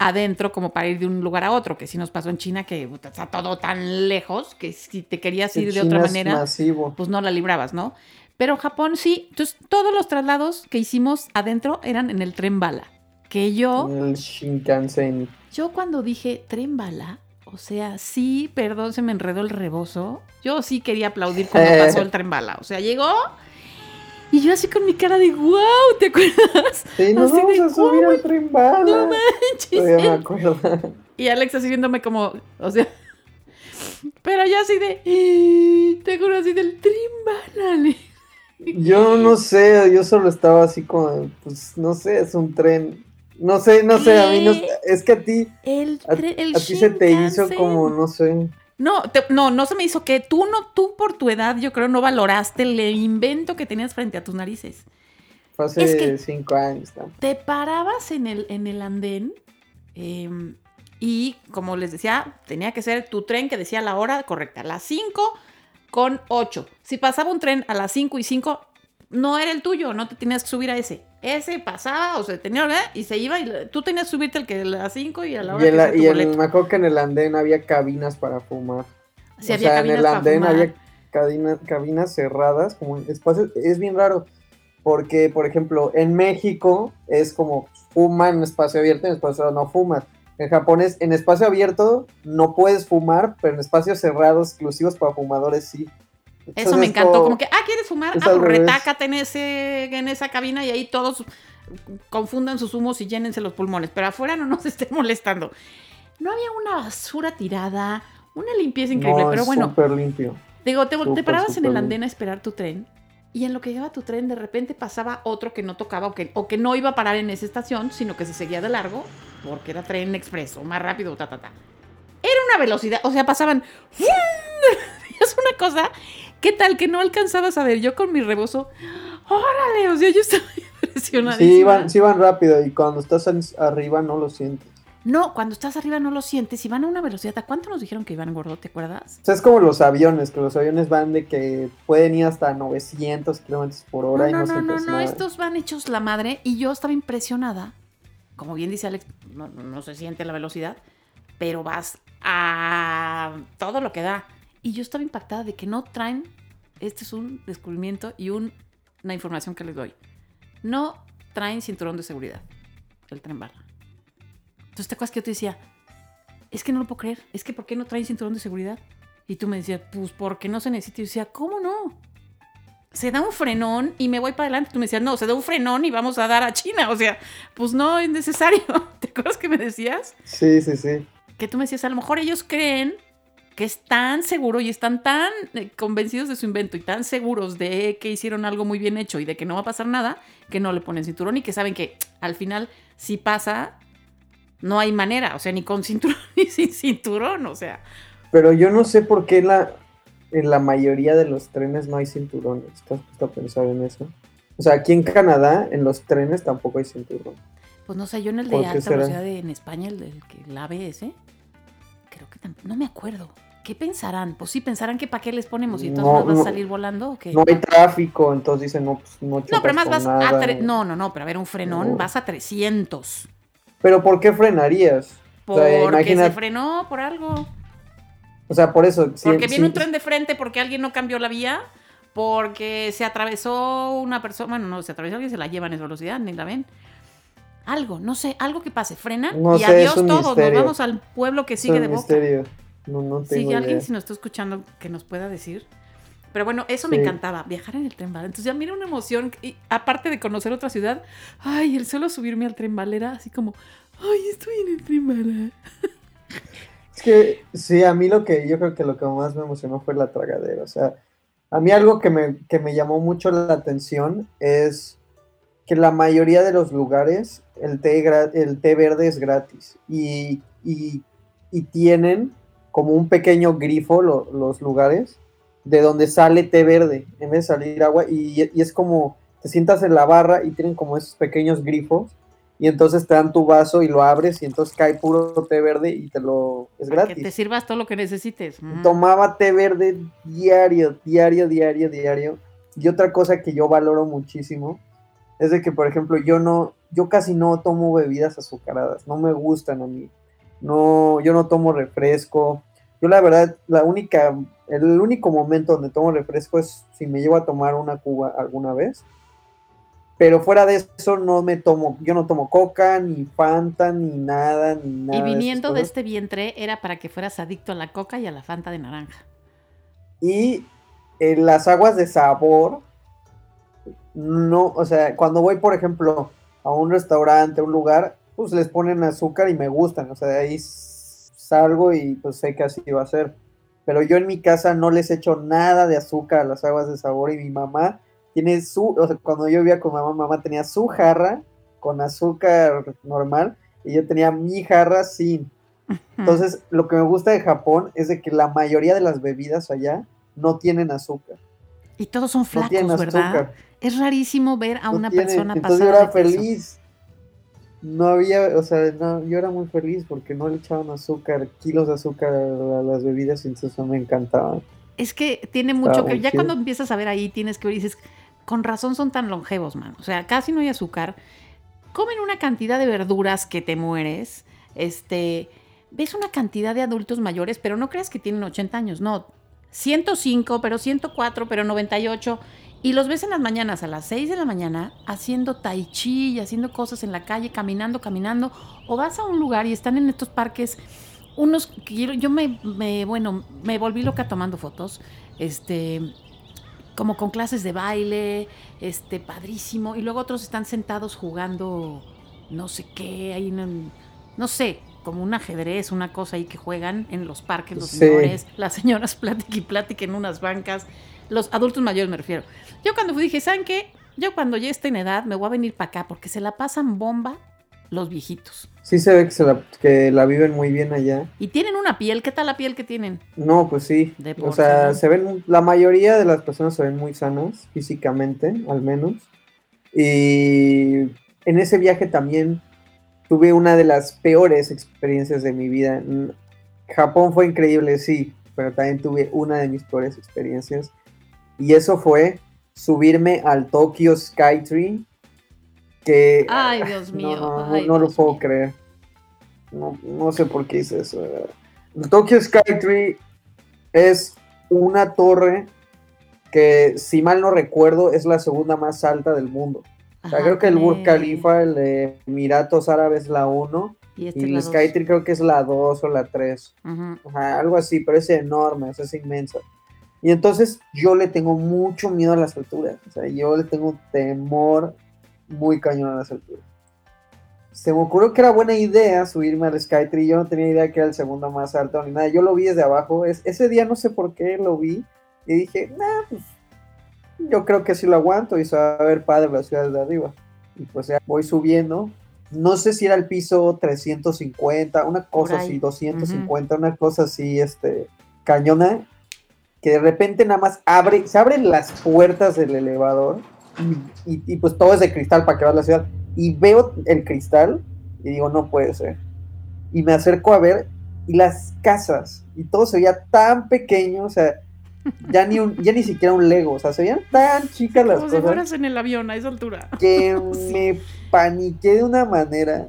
adentro como para ir de un lugar a otro, que sí nos pasó en China, que está todo tan lejos que si te querías ir de China otra manera masivo. pues no la librabas, ¿no? Pero Japón sí. Entonces, todos los traslados que hicimos adentro eran en el tren bala. Que yo, El Shinkansen. yo cuando dije tren bala, o sea, sí, perdón, se me enredó el rebozo. Yo sí quería aplaudir cuando pasó el tren bala. O sea, llegó y yo así con mi cara de wow, ¿te acuerdas? Sí, nos Así vamos de, a subir al tren bala. No manches. Todavía me acuerdo. Y Alex así viéndome como, o sea, pero yo así de, te juro así del tren bala. le- Yo no sé, yo solo estaba así como, pues no sé, es un tren. No sé, no sé, a mí no, es que a ti, El, a, tren- el a ti se te hizo como, no sé, No, te- no, no se me hizo que tú no, tú por tu edad, yo creo, no valoraste el invento que tenías frente a tus narices. fue hace Es que- cinco años. ¿no? Te parabas en el, en el andén em, y, como les decía, tenía que ser tu tren que decía la hora correcta, las 5 con 8. Si pasaba un tren a las 5 y 5, no era el tuyo, no te tenías que subir a ese. Ese pasaba, o sea, tenía, ¿eh? y se iba, y tú tenías que subirte el que a las 5 y a la hora Y, que en la- tu y en- me acuerdo que en el andén había cabinas para fumar. Sí, o había sea, en el andén fumar. había cadina- cabinas cerradas, como espacios, es bien raro, porque, por ejemplo, en México es como fuma en espacio abierto, en espacio cerrado no fumas. En Japón es en espacio abierto no puedes fumar, pero en espacios cerrados exclusivos para fumadores sí. Eso me encantó, como que, ah, ¿quieres fumar? Ah, pues retácate en, ese, en esa cabina y ahí todos confundan sus humos y llénense los pulmones, pero afuera no nos estén molestando. No había una basura tirada, una limpieza increíble, no, pero bueno, súper limpio. digo, te, te súper, parabas en el andén a esperar tu tren y en lo que llegaba tu tren de repente pasaba otro que no tocaba o que, o que no iba a parar en esa estación, sino que se seguía de largo porque era tren expreso, más rápido, ta, ta, ta. Era una velocidad, o sea, pasaban... Es una cosa, ¿qué tal que no alcanzabas a ver? Yo con mi rebozo, órale, o sea, yo estaba impresionadísima. Sí van, sí van rápido y cuando estás arriba no lo sientes. No, cuando estás arriba no lo sientes y van a una velocidad. ¿A cuánto nos dijeron que iban gordo? ¿Te acuerdas? O sea, es como los aviones, que los aviones van de que pueden ir hasta 900 kilómetros por hora No, y no, no, no, no, no, estos van hechos la madre y yo estaba impresionada. Como bien dice Alex, no, no se siente la velocidad, pero vas a todo lo que da. Y yo estaba impactada de que no traen, este es un descubrimiento y un- una información que les doy. No traen cinturón de seguridad, el tren bala. Entonces te acuerdas que yo te decía, es que no lo puedo creer, es que ¿por qué no traen cinturón de seguridad? Y tú me decías, pues porque no se necesita. Y yo decía, ¿cómo no? se da un frenón y me voy para adelante. Tú me decías, no, se da un frenón y vamos a dar a China. O sea, pues no es necesario. ¿Te acuerdas que me decías? Sí, sí, sí. Que tú me decías, a lo mejor ellos creen que es tan seguro y están tan eh, convencidos de su invento y tan seguros de que hicieron algo muy bien hecho y de que no va a pasar nada, que no le ponen cinturón y que saben que al final, si pasa, no hay manera. O sea, ni con cinturón ni sin cinturón. O sea, Pero yo no sé por qué la, en la mayoría de los trenes no hay cinturones. ¿Estás puesto a pensar en eso? O sea, aquí en Canadá, en los trenes tampoco hay cinturón. Pues no sé, yo en el ¿Por de alta velocidad de- en España, el, del que el ABS, creo que tampoco, no me acuerdo. ¿Qué pensarán? Pues sí, pensarán que para qué les ponemos y entonces No, vas no. a salir volando o qué. No hay tráfico, entonces dicen, no, pues no No, pero más vas a nada. tre- No, no, no, pero a ver, un frenón No. vas a 300. Pero ¿por qué frenarías? O sea, Porque imagina- se frenó por algo. O sea, por eso. Porque viene un tren de frente porque alguien no cambió la vía. Porque se atravesó una persona. Bueno, no, se atravesó alguien, se la llevan a esa velocidad, ni la ven. Algo, no sé, algo que pase. Frena No y sé, adiós todos. Nos vamos al pueblo que sigue de boca. misterio. No, no Si tengo alguien si nos está escuchando que nos pueda decir. Pero bueno, eso me Sí. encantaba, viajar en el tren bala. Entonces ya mira una emoción, y aparte de conocer otra ciudad, ay, el solo subirme al tren bala era así como, ay, estoy en el tren bala. Es que sí, a mí lo que yo creo que lo que más me emocionó fue la tragadera. O sea, a mí algo que me, que me llamó mucho la atención es que la mayoría de los lugares el té, el té verde es gratis. Y, y y tienen como un pequeño grifo los lugares de donde sale té verde en vez de salir agua y, y, es como te sientas en la barra y tienen como esos pequeños grifos y entonces te dan tu vaso y lo abres y entonces cae puro té verde y te lo es gratis. Que te sirvas todo lo que necesites. Tomaba té verde diario, diario, diario, diario. Y otra cosa que yo valoro muchísimo es de que, por ejemplo, yo no, yo casi no tomo bebidas azucaradas, no me gustan a mí. No, yo no tomo refresco. Yo la verdad, la única, el único momento donde tomo refresco es si me llevo a tomar una cuba alguna vez pero fuera de eso no me tomo, yo no tomo coca, ni Fanta, ni nada, ni nada. Y viniendo de, este vientre era para que fueras adicto a la coca y a la Fanta de naranja. Y en las aguas de sabor, no, o sea, cuando voy, por ejemplo, a un restaurante, a un lugar, pues les ponen azúcar y me gustan, o sea, de ahí salgo y pues sé que así va a ser. Pero yo en mi casa no les echo nada de azúcar a las aguas de sabor y mi mamá tiene su, o sea, cuando yo vivía con mamá, mamá tenía su jarra con azúcar normal y yo tenía mi jarra sin. Entonces, lo que me gusta de Japón es de que la mayoría de las bebidas allá no tienen azúcar. Y todos son flacos, ¿verdad? Es rarísimo ver a una persona Entonces yo era feliz. No había, o sea, no, yo era muy feliz porque no le echaban azúcar, kilos de azúcar a las bebidas y entonces me encantaban. Es que tiene mucho que, ya cuando empiezas a ver ahí, tienes que ver y dices, con razón son tan longevos, man. O sea, casi no hay azúcar. Comen una cantidad de verduras que te mueres. Este, ves una cantidad de adultos mayores, pero no creas que tienen 80 años, no. 105, pero 104, pero 98. Y los ves en las mañanas, a las 6 de la mañana, haciendo tai chi y haciendo cosas en la calle, caminando, caminando. O vas a un lugar y están en estos parques, unos yo me, me bueno, me volví loca tomando fotos. Este, como con clases de baile, este, padrísimo. Y luego otros están sentados jugando no sé qué, ahí no, sé, como un ajedrez, una cosa ahí que juegan en los parques los señores, las señoras platiquen y platiquen en unas bancas, los adultos mayores me refiero. Yo cuando fui dije, ¿saben qué? Yo cuando ya esté en edad me voy a venir para acá porque se la pasan bomba los viejitos. Sí se ve que, se la, que la viven muy bien allá. Y tienen una piel, ¿qué tal la piel que tienen? No, pues sí. o sea, se ven, la mayoría de las personas se ven muy sanas, físicamente, al menos. Y en ese viaje también tuve una de las peores experiencias de mi vida. Japón fue increíble, sí, pero también tuve una de mis peores experiencias. Y eso fue subirme al Tokyo Skytree Ay, Dios mío. No, lo puedo creer. No, sé por qué hice eso. El Tokyo Skytree es una torre que, si mal no recuerdo, es la segunda más alta del mundo. creo que el Burj Khalifa, el de Emiratos Árabes, la 1. Y, este el Skytree creo que es la 2 o la 3. algo así, pero es enorme, es inmenso. Y entonces yo le tengo mucho miedo a las alturas. O sea, yo le tengo temor muy cañón a las alturas. Se me ocurrió que era buena idea subirme al Skytree. Yo no tenía idea que era el segundo más alto ni nada. Yo lo vi desde abajo. Es, ese día no sé por qué lo vi. Y dije, nah, pues yo creo que sí lo aguanto y se va a ver padre la ciudad desde arriba. Y pues ya voy subiendo. No sé si era el piso 350, una cosa así, 250, una cosa así, este, cañona. Que de repente nada más abre, se abren las puertas del elevador y, pues todo es de cristal para que veas la ciudad. Y veo el cristal y digo, no puede ser. Y me acerco a ver y las casas y todo se veía tan pequeño, o sea, ya ni, un, ya ni siquiera un Lego, o sea, se veían tan chicas las Como cosas. Si fueras en el avión a esa altura. Que me paniqué de una manera.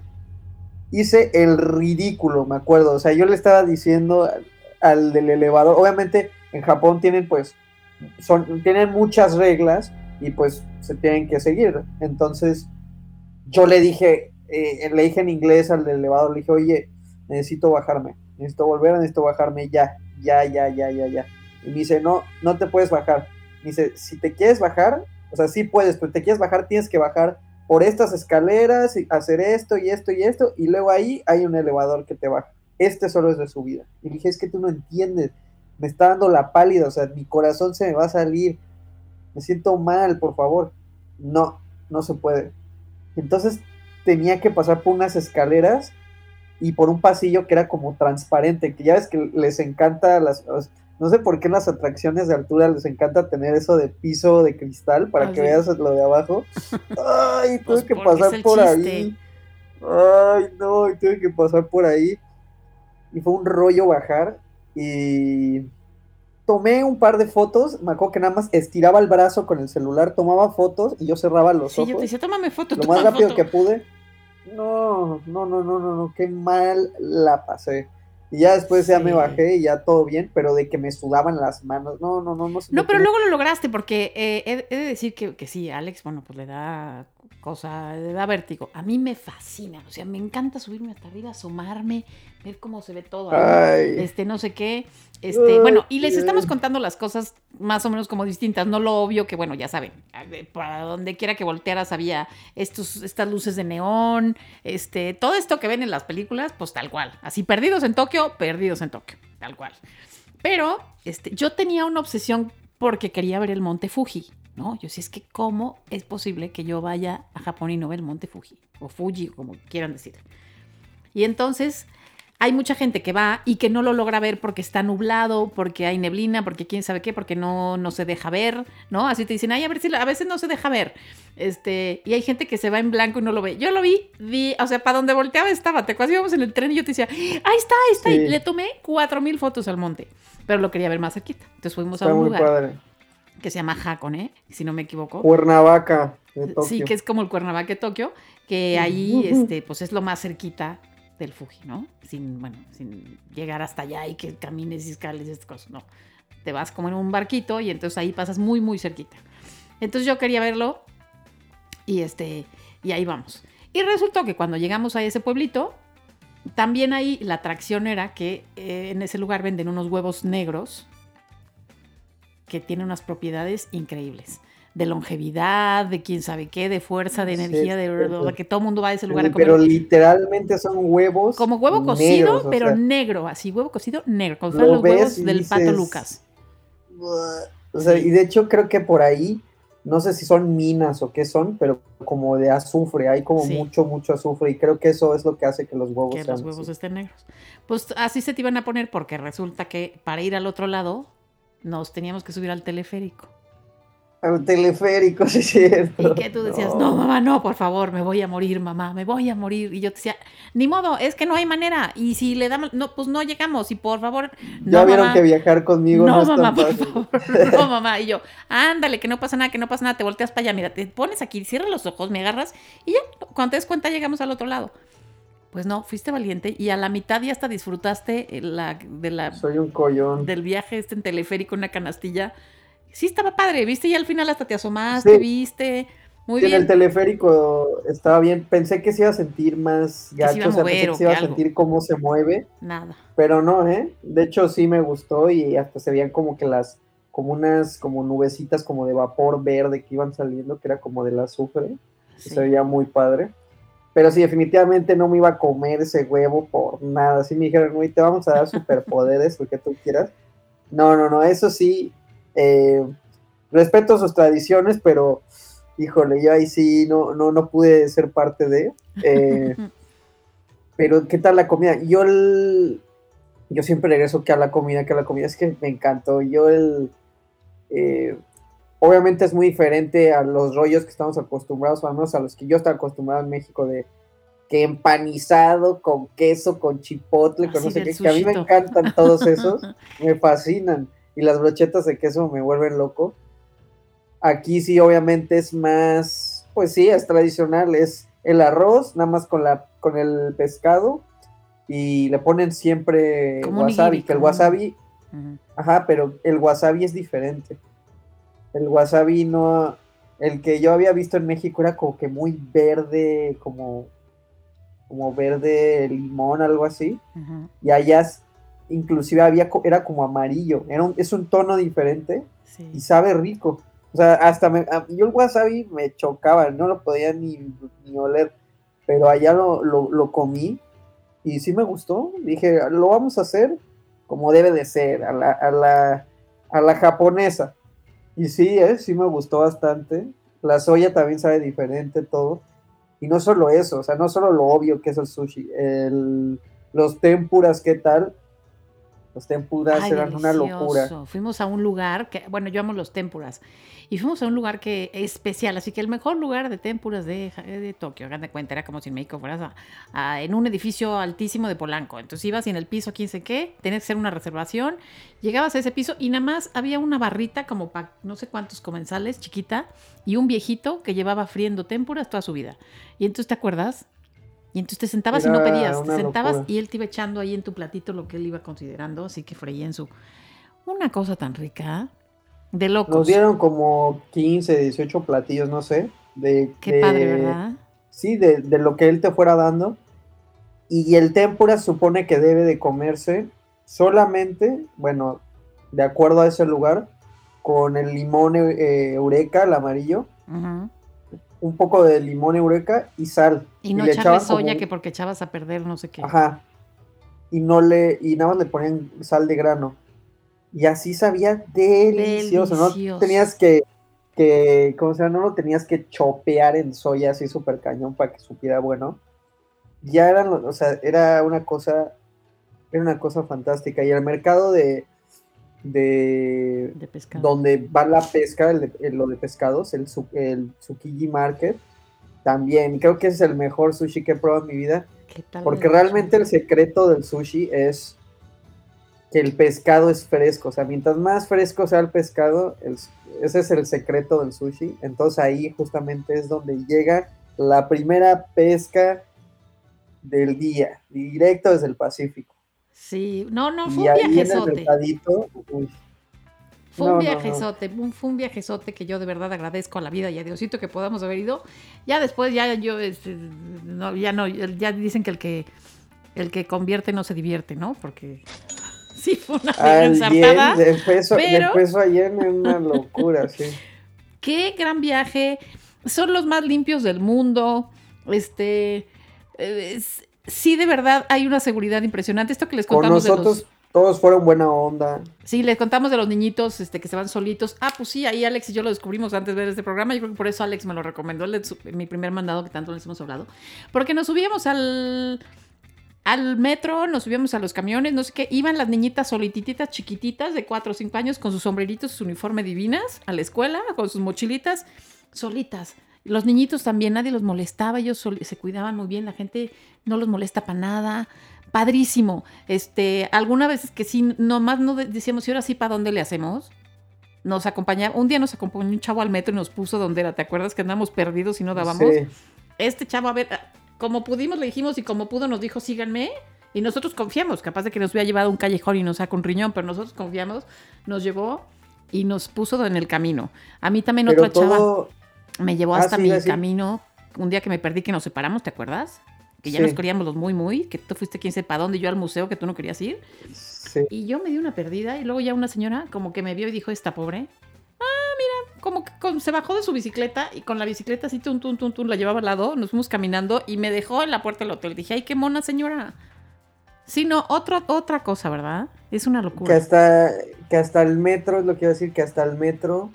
Hice el ridículo, me acuerdo. O sea, yo le estaba diciendo al, al del elevador. Obviamente, en Japón tienen, pues, son, tienen muchas reglas y pues se tienen que seguir. Entonces, yo le dije, eh, le dije en inglés al elevador, le dije, oye, necesito bajarme, necesito volver, necesito bajarme ya, ya, ya, ya, ya, ya. Y me dice, no, no te puedes bajar. Me dice, si te quieres bajar, o sea, sí puedes, pero te quieres bajar, tienes que bajar por estas escaleras, y hacer esto y esto y esto, y luego ahí hay un elevador que te baja. Este solo es de subida. Y dije, es que tú no entiendes, me está dando la pálida, o sea, mi corazón se me va a salir, me siento mal, por favor. No, no se puede. Entonces tenía que pasar por unas escaleras y por un pasillo que era como transparente, que ya ves que les encanta las... No sé por qué en las atracciones de altura les encanta tener eso de piso de cristal para Ah, que veas lo de abajo. Ay, tuve Pues que porque es pasar por chiste. ahí. Ay, no, tuve que pasar por ahí. Y fue un rollo bajar. Y tomé un par de fotos. Me acuerdo que nada más estiraba el brazo con el celular, tomaba fotos y yo cerraba los Sí, yo te ojos. decía, tómame foto, Lo más rápido foto". que pude. No, no, no, no, no, no, qué mal la pasé. Y ya después ya me bajé y ya todo bien, pero de que me sudaban las manos. No, no, no, no. No, pero luego lo lograste porque eh, he, he de decir que, que sí, Alex, bueno, pues le da cosa, da vértigo. A mí me fascina, o sea, me encanta subirme hasta arriba, asomarme, ver cómo se ve todo. Ay. Este, no sé qué. Este, Ay, bueno, y les estamos contando las cosas más o menos como distintas, no lo obvio que, bueno, ya saben, para donde quiera que voltearas había estos, estas luces de neón, este, todo esto que ven en las películas, pues tal cual. Así, perdidos en Tokio, perdidos en Tokio, tal cual. Pero este, yo tenía una obsesión porque quería ver el monte Fuji, ¿no? Yo sí es que cómo es posible que yo vaya a Japón y no vea el monte Fuji, o Fuji, como quieran decir. Y entonces hay mucha gente que va y que no lo logra ver porque está nublado, porque hay neblina, porque quién sabe qué, porque no, no se deja ver, ¿no? Así te dicen, ay, a ver si a veces no se deja ver. Este, y hay gente que se va en blanco y no lo ve. Yo lo vi, vi, o sea, para donde volteaba estaba. Te acuerdas, íbamos en el tren y yo te decía, ahí está, ahí está. Sí. Y le tomé cuatro mil fotos al monte, pero lo quería ver más cerquita. Entonces fuimos a Está un muy lugar padre. Que se llama Hakone, si no me equivoco. Cuernavaca de Tokio. Sí, que es como el Cuernavaca de Tokio, que ahí, este, pues es lo más cerquita del Fuji, ¿no? Sin, bueno, sin llegar hasta allá y que camines y escales y estas cosas, no. Te vas como en un barquito y entonces ahí pasas muy, muy cerquita. Entonces yo quería verlo y este, y ahí vamos. Y resultó que cuando llegamos a ese pueblito, también ahí la atracción era que eh, en ese lugar venden unos huevos negros que tienen unas propiedades increíbles. De longevidad, de quién sabe qué, de fuerza, de Sí, energía, de, que todo el mundo va a ese lugar a Pero comer. literalmente son huevos. Como huevo cocido, negros, pero sea, negro, así, huevo cocido negro, Lo fueran los huevos del pato Lucas. O sea, Sí. y de hecho creo que por ahí, no sé si son minas o qué son, pero como de azufre, hay como Sí. mucho, mucho azufre y creo que eso es lo que hace que los huevos que sean los huevos así. estén negros. Pues así se te iban a poner porque resulta que para ir al otro lado nos teníamos que subir al teleférico. Al teleférico, sí es cierto. Y que tú decías, no. mamá, no, por favor, me voy a morir, mamá, me voy a morir. Y yo te decía, ni modo, es que no hay manera. Y si le damos, no, pues no llegamos. Y por favor, Ya vieron mamá. que viajar conmigo no, no, es mamá, tan por favor. No, mamá. Y yo, ándale, que no pasa nada, que no pasa nada. Te volteas para allá, mira, te pones aquí, cierras los ojos, me agarras y ya, cuando te des cuenta, llegamos al otro lado. Pues no, fuiste valiente y a la mitad ya hasta disfrutaste eh, la, de la, Soy un collón. del viaje este en teleférico, una canastilla. Sí, estaba padre, viste, y al final hasta te asomaste, Sí. viste. Muy Sí, en el bien. teleférico estaba bien. Pensé que se iba a sentir más se iba a gacho, o sea, pensé que se iba a algo. sentir cómo se mueve, Nada. pero no, ¿eh? De hecho, sí me gustó y hasta se veían como que las, como unas, como nubecitas como de vapor verde que iban saliendo, que era como del azufre. Sí. Se veía muy padre. Pero sí, definitivamente no me iba a comer ese huevo por nada. Si me dijeron, güey, te vamos a dar superpoderes, lo que tú quieras. No, no, no, eso sí. eh, respeto sus tradiciones, pero híjole, yo ahí sí no, no, no pude ser parte de. eh, pero, ¿qué tal la comida? Yo el- yo siempre regreso que a la comida, que a la comida es que me encantó. Yo el eh, obviamente es muy diferente a los rollos que estamos acostumbrados, o al menos a los que yo estaba acostumbrado en México de que empanizado con queso, con chipotle, con no sé qué, que a mí me encantan todos esos, me fascinan. Y las brochetas de queso me vuelven loco. Aquí sí, obviamente es más, pues sí, es tradicional, es el arroz, nada más con la, con el pescado, y le ponen siempre Como wasabi, nigiri, que el wasabi, ajá, pero el wasabi es diferente. El wasabi no, el que yo había visto en México era como que muy verde, como, como verde limón, algo así y allá inclusive había era como amarillo, era un- es un tono diferente y sabe rico. O sea, hasta me, a- yo el wasabi me chocaba, no lo podía ni, ni oler, pero allá lo, lo, lo comí y sí me gustó. Dije, lo vamos a hacer como debe de ser, a la, a la, a la japonesa. Y sí, eh, sí me gustó bastante. La soya también sabe diferente todo. Y no solo eso, o sea, no solo lo obvio que es el sushi, el, los tempuras, ¿qué tal? Los tempuras Ay, eran una locura. delicioso. Fuimos a un lugar que, bueno, yo amo los tempuras. Y fuimos a un lugar que es especial, así que el mejor lugar de tempuras de, de Tokio, hagan de cuenta, era como si en México fueras a- a- en un edificio altísimo de Polanco. Entonces ibas y en el piso, quién sé qué, tenías que hacer una reservación, llegabas a ese piso y nada más había una barrita como para no sé cuántos comensales, chiquita, y un viejito que llevaba friendo tempuras toda su vida. Y entonces, ¿te acuerdas? Y entonces te sentabas y no pedías, te sentabas locura. y él te iba echando ahí en tu platito lo que él iba considerando, así que freía en su... Una cosa tan rica, de locos. Nos dieron como 15, 18 platillos, no sé. De, Qué de- padre, ¿verdad? Sí, de, de lo que él te fuera dando. Y el tempura supone que debe de comerse solamente, bueno, de acuerdo a ese lugar, con el limón eh, eureka, el amarillo, Ujú. Un poco de limón eureka y sal. Y no le echarle como soya que porque echabas a perder no sé qué. Ajá. Y no le, y nada más le ponían sal de grano. Y así sabía delicioso, Delicioso. ¿no? Tenías que, que, ¿cómo se llama? No lo tenías que chopear en soya así súper cañón para que supiera bueno. Ya eran, o sea, era una cosa, era una cosa fantástica. Y el mercado de, de De pescado. donde va la pesca, el lo de pescados, el, el Tsukiji Market, también. Creo que es el mejor sushi que he probado en mi vida. ¿Qué tal Porque realmente el secreto del sushi es que el pescado es fresco. O sea, mientras más fresco sea el pescado, el- ese es el secreto del sushi. Entonces ahí justamente es donde llega la primera pesca del día, directo desde el Pacífico. Sí, no, no, y fue un en viajezote. uy, Fue No, un no, no. viajezote, un- fue un viajezote que yo de verdad agradezco a la vida y a Diosito que podamos haber ido. Ya después, ya yo, este, no, ya no, ya dicen que el que el que convierte no se divierte, ¿no? Porque sí fue una ensartada. yen, de peso, de pero- peso a yen es una locura, sí. Qué gran viaje. Son los más limpios del mundo. Este. eh, es- sí, de verdad, hay una seguridad impresionante. Esto que les Con contamos de nosotros los. todos fueron buena onda. Sí, les contamos de los niñitos este, que se van solitos. Ah, pues sí, ahí Alex y yo lo descubrimos antes de ver este programa. Yo creo que por eso Alex me lo recomendó. de su- mi primer mandado que tanto les hemos hablado. Porque nos subíamos al. Al metro, nos subíamos a los camiones, no sé qué, iban las niñitas solitititas, chiquititas, de 4 o 5 años, con sus sombreritos, sus uniformes divinas, a la escuela, con sus mochilitas, solitas. Los niñitos también, nadie los molestaba, ellos se cuidaban muy bien, la gente no los molesta para nada. Padrísimo. Este, alguna vez que sí, nomás no de- decíamos, ¿y ahora sí para dónde le hacemos? Nos acompañaba, un día nos acompañó un chavo al metro y nos puso donde era, ¿te acuerdas que andamos perdidos y no dábamos? Sí. Este chavo, a ver, como pudimos le dijimos y como pudo nos dijo, síganme. Y nosotros confiamos, capaz de que nos hubiera llevado a un callejón y nos saca un riñón, pero nosotros confiamos, nos llevó y nos puso en el camino. A mí también Pero otra chava me llevó Ah, hasta sí, mi camino. Un día que me perdí, que nos separamos, ¿te acuerdas? Que ya Sí. nos queríamos los muy, muy, que tú fuiste quién sepa dónde, yo al museo que tú no querías ir. sí. Y yo me di una perdida y luego ya una señora como que me vio y dijo, esta pobre. Ah, mira, como que con- se bajó de su bicicleta y con la bicicleta así, tun, tun, tun, tun, la llevaba al lado, nos fuimos caminando y me dejó en la puerta del hotel. Dije, ay, qué mona señora. Sí, no, otro, otra cosa, ¿verdad? Es una que locura. hasta que hasta el metro es lo que iba a decir que hasta el metro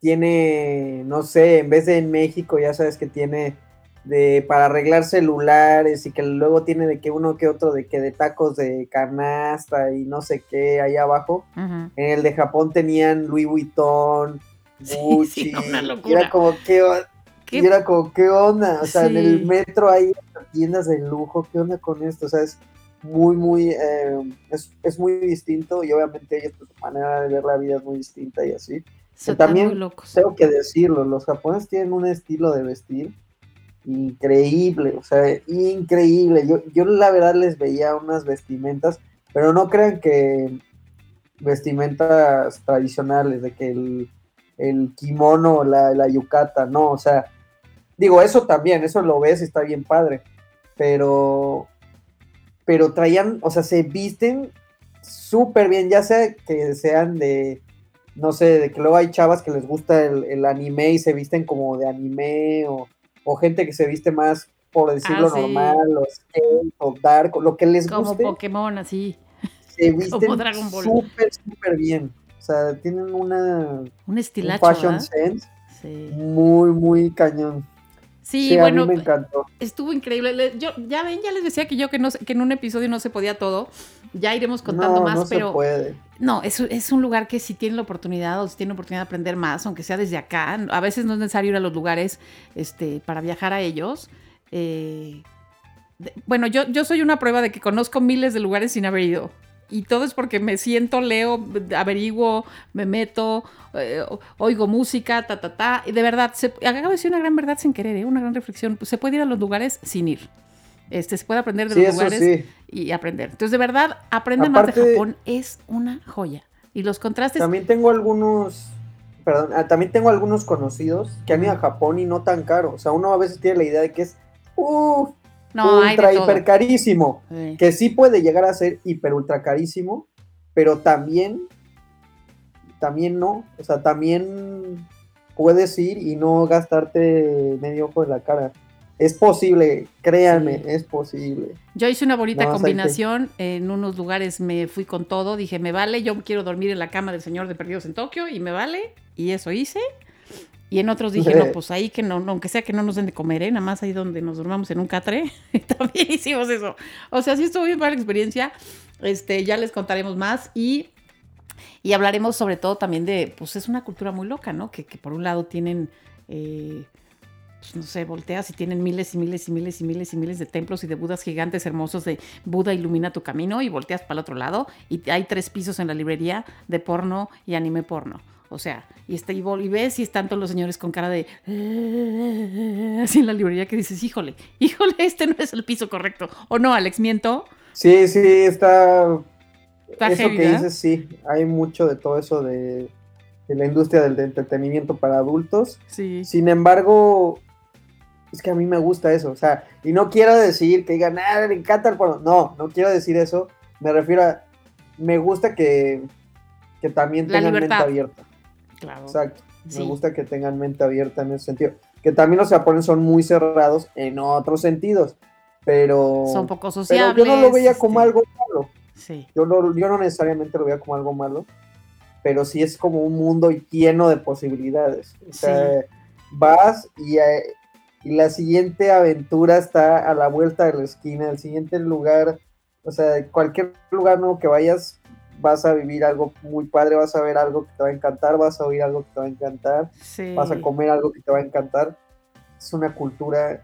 tiene no sé en vez de en México ya sabes que tiene de para arreglar celulares y que luego tiene de que uno que otro de que de tacos de canasta y no sé qué ahí abajo. En el de Japón tenían Louis Vuitton Sí, Gucci una locura. era como qué o- Qué- y era como qué onda o sea en el metro hay tiendas de lujo qué onda con esto o sea es muy, muy, eh, es, es muy distinto y obviamente ellos, pues, su manera de ver la vida es muy distinta y así. También locos. Tengo que decirlo, los japoneses tienen un estilo de vestir increíble, o sea, increíble. Yo, yo la verdad les veía unas vestimentas, pero no crean que vestimentas tradicionales, de que el, el kimono, la, la yukata, no, o sea, digo, eso también, eso lo ves está bien padre, pero, pero traían, o sea, se visten súper bien, ya sea que sean de, no sé, de que luego hay chavas que les gusta el, el anime y se visten como de anime, o, o gente que se viste más, por decirlo Ah, sí. normal, o skate, o dark, lo que les Como guste, Pokémon, así. se visten súper, súper bien. O sea, tienen una Un un estilacho, fashion ¿verdad? sense Sí. muy, muy cañón. Sí, Sí, bueno, a mí me encantó. estuvo increíble. Le- Yo, ya ven, ya les decía que yo que, no, sé- que en un episodio no se podía todo. Ya iremos contando no, más, no pero se puede. no, es, es un lugar que si tienen la oportunidad o si tienen la oportunidad de aprender más, aunque sea desde acá, a veces no es necesario ir a los lugares este, para viajar a ellos. Eh, de- bueno, yo, yo soy una prueba de que conozco miles de lugares sin haber ido. Y todo es porque me siento, leo, averiguo, me meto, eh, oigo música, ta, ta, ta. Y de verdad, se, acabo de decir una gran verdad sin querer, ¿eh? una gran reflexión. Pues se puede ir a los lugares sin ir. Este, se puede aprender de Sí, los lugares sí. y aprender. Entonces, de verdad, aprender más de Japón es una joya. Y los contrastes. También tengo algunos, perdón, ah, también tengo algunos conocidos que han ido a Japón y no tan caro. O sea, uno a veces tiene la idea de que es uh, no, ultra hiper carísimo. Sí. Que sí puede llegar a ser hiper ultra carísimo, pero también, también no. O sea, también puedes ir y no gastarte medio ojo de la cara. Es posible, créanme, Sí. es posible. Yo hice una bonita que- combinación. En unos lugares me fui con todo. Dije, me vale, yo quiero dormir en la cama del señor de Perdidos en Tokio y me vale. Y eso hice. Y en otros dije, no, pues ahí que no, no, aunque sea que no nos den de comer, ¿eh? nada más ahí donde nos dormamos en un catre. También hicimos eso. O sea, sí estuvo bien para la experiencia. Este, ya les contaremos más y, y hablaremos sobre todo también de, pues es una cultura muy loca, ¿no? Que, que por un lado tienen, eh, pues no sé, volteas y tienen miles y miles y miles y miles y miles de templos y de budas gigantes hermosos de Buda ilumina tu camino y volteas para el otro lado y hay tres pisos en la librería de porno y anime porno. O sea, y, está, y, y ves y están todos los señores con cara de... Así en la librería que dices, híjole, híjole, este no es el piso correcto. ¿O no, Alex? ¿Miento? Sí, sí, está. Está eso heavy, que dices, sí. Hay mucho de todo eso de, de la industria del de entretenimiento para adultos. Sí. Sin embargo, es que a mí me gusta eso. O sea, y no quiero decir que digan, ah, me encanta el porno. No, no quiero decir eso. Me refiero a. Me gusta que, que también tengan mente abierta. Claro. Exacto. Sí. Me gusta que tengan mente abierta en ese sentido. Que también los japoneses son muy cerrados en otros sentidos. Pero. Son poco pero sociables. yo no lo veía como este, algo malo. Sí. Yo, lo- yo no necesariamente lo veía como algo malo, pero sí es como un mundo lleno de posibilidades. O sea, vas y, eh, y la siguiente aventura está a la vuelta de la esquina, el siguiente lugar, o sea, cualquier lugar nuevo que vayas, vas a vivir algo muy padre, vas a ver algo que te va a encantar, vas a oír algo que te va a encantar, Sí. vas a comer algo que te va a encantar. Es una cultura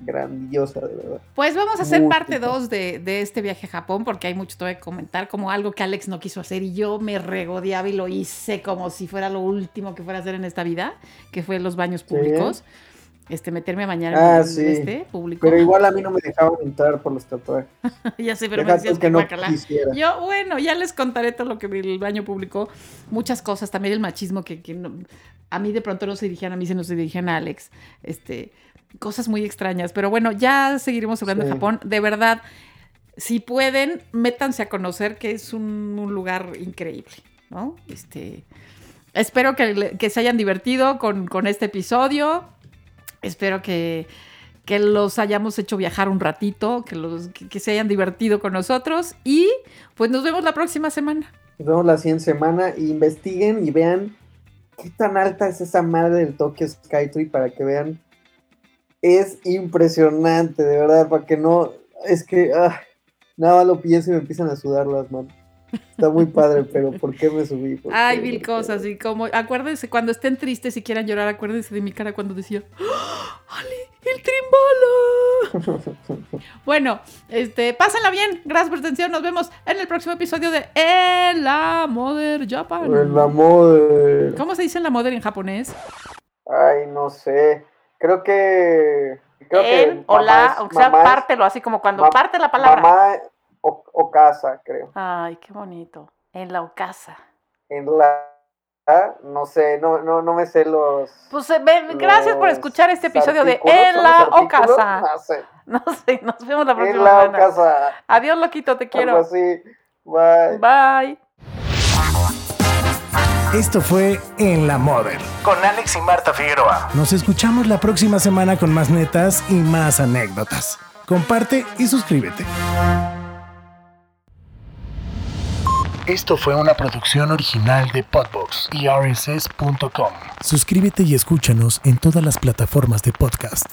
grandiosa, de verdad. Pues vamos a hacer parte rico. 2 de, de este viaje a Japón porque hay mucho que comentar, como algo que Alex no quiso hacer y yo me regodeaba y lo hice como si fuera lo último que fuera a hacer en esta vida, que fue los baños públicos. Este, meterme a bañar en Ah, el- sí. este público. Pero igual a mí no me dejaban entrar por los tatuajes. ya sé, pero me Deja decías tú que no quisiera. Yo, bueno, ya les contaré todo lo que en el baño público. Muchas cosas, también el machismo que, que no- a mí de pronto no se dirigían, a mí se nos dirigían a Alex. Este, cosas muy extrañas. Pero bueno, ya seguiremos hablando de Sí. Japón. De verdad, si pueden, métanse a conocer que es un, un lugar increíble, ¿no? Este, espero que, que se hayan divertido con, con este episodio. Espero que, que los hayamos hecho viajar un ratito, que, los, que, se hayan divertido con nosotros y pues nos vemos la próxima semana. Nos vemos la siguiente semana. y investiguen y vean qué tan alta es esa madre del Tokyo Skytree para que vean. Es impresionante, de verdad, para que no. Es que ah, nada lo pienso y me empiezan a sudar las manos. Está muy padre, pero ¿por qué me subí? ¿Por Hay qué? mil cosas y como, acuérdense, cuando estén tristes y quieran llorar, acuérdense de mi cara cuando decía, ¡Ah! ¡Ale, el trimbala! bueno, este, pásenla bien, gracias por atención, nos vemos en el próximo episodio de El Mother Japan. El amor. ¿Cómo se dice la mother en japonés? Ay, no sé. Creo que. Creo que El o mamá la, es- aunque sea, pártelo, así como cuando ma- parte la palabra. Mamá o, o casa, creo. Ay, qué bonito. En la ocasa. En la. No sé, no, no, no me sé los. Pues eh, ven, gracias por escuchar este episodio de En ¿son la? Ocasa. No sé. No sé, nos vemos la En próxima la semana. Ocasa. Adiós, loquito, te Algo quiero. así. Bye. Bye. Esto fue En la Model con Alex y Marta Figueroa. Nos escuchamos la próxima semana con más netas y más anécdotas. Comparte y suscríbete. Esto fue una producción original de Podbox y rss.com. Suscríbete y escúchanos en todas las plataformas de podcast.